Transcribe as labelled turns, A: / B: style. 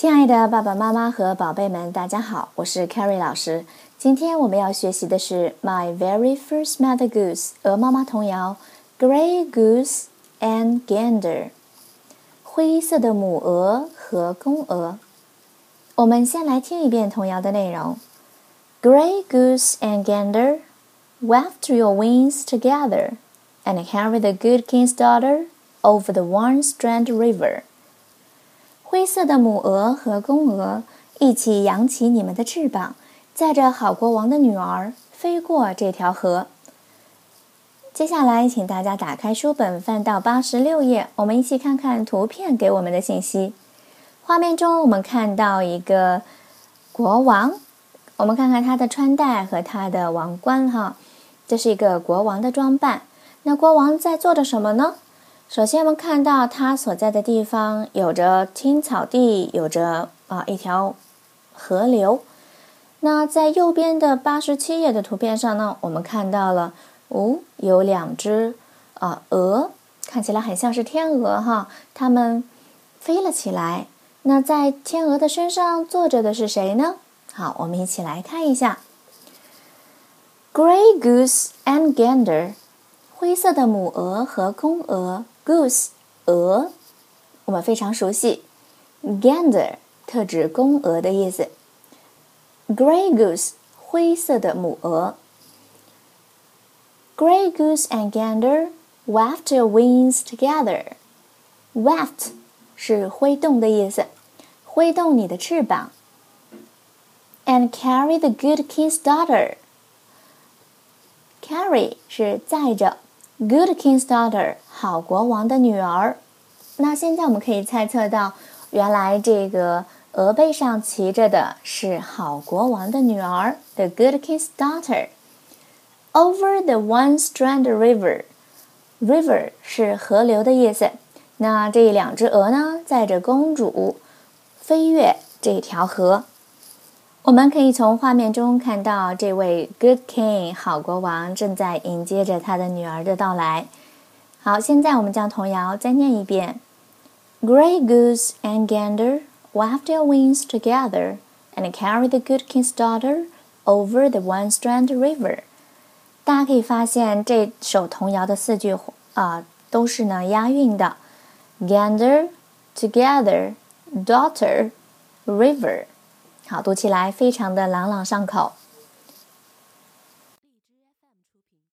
A: 亲爱的爸爸妈妈和宝贝们，大家好，我是 Carrie 老师。今天我们要学习的是《My Very First Mother Goose》鹅妈妈童谣《Grey Goose and Gander》。灰色的母鹅和公鹅。我们先来听一遍童谣的内容：Grey goose and gander, waft your wings together, and carry the good king's daughter over the one strand river. 灰色的母鹅和公鹅一起扬起你们的翅膀，载着好国王的女儿飞过这条河。接下来，请大家打开书本，翻到八十六页，我们一起看看图片给我们的信息。画面中，我们看到一个国王，我们看看他的穿戴和他的王冠，哈，这是一个国王的装扮。那国王在做着什么呢？首先，我们看到他所在的地方有着青草地，有着啊一条河流。那在右边的八十七页的图片上呢，我们看到了哦，有两只啊鹅，看起来很像是天鹅哈，它们飞了起来。那在天鹅的身上坐着的是谁呢？好，我们一起来看一下：Grey goose and gander，灰色的母鹅和公鹅。Goose 鹅，我们非常熟悉。Gander 特指公鹅的意思。Grey goose 灰色的母鹅。Grey goose and gander waft their wings together. Waft 是挥动的意思，挥动你的翅膀。And carry the good king's daughter. Carry 是载着。 Good king's daughter，好国王的女儿。那现在我们可以猜测到，原来这个鹅背上骑着的是好国王的女儿，the good king's daughter。Over the one strand river，river 是河流的意思。那这两只鹅呢，载着公主飞越这条河。我们可以从画面中看到，这位 Good King 好国王正在迎接着他的女儿的到来。好，现在我们将童谣再念一遍：Grey goose and gander waft their wings together and carry the good king's daughter over the one strand river。大家可以发现，这首童谣的四句啊都是呢押韵的：gander together，daughter，river。 好，读起来非常的朗朗上口。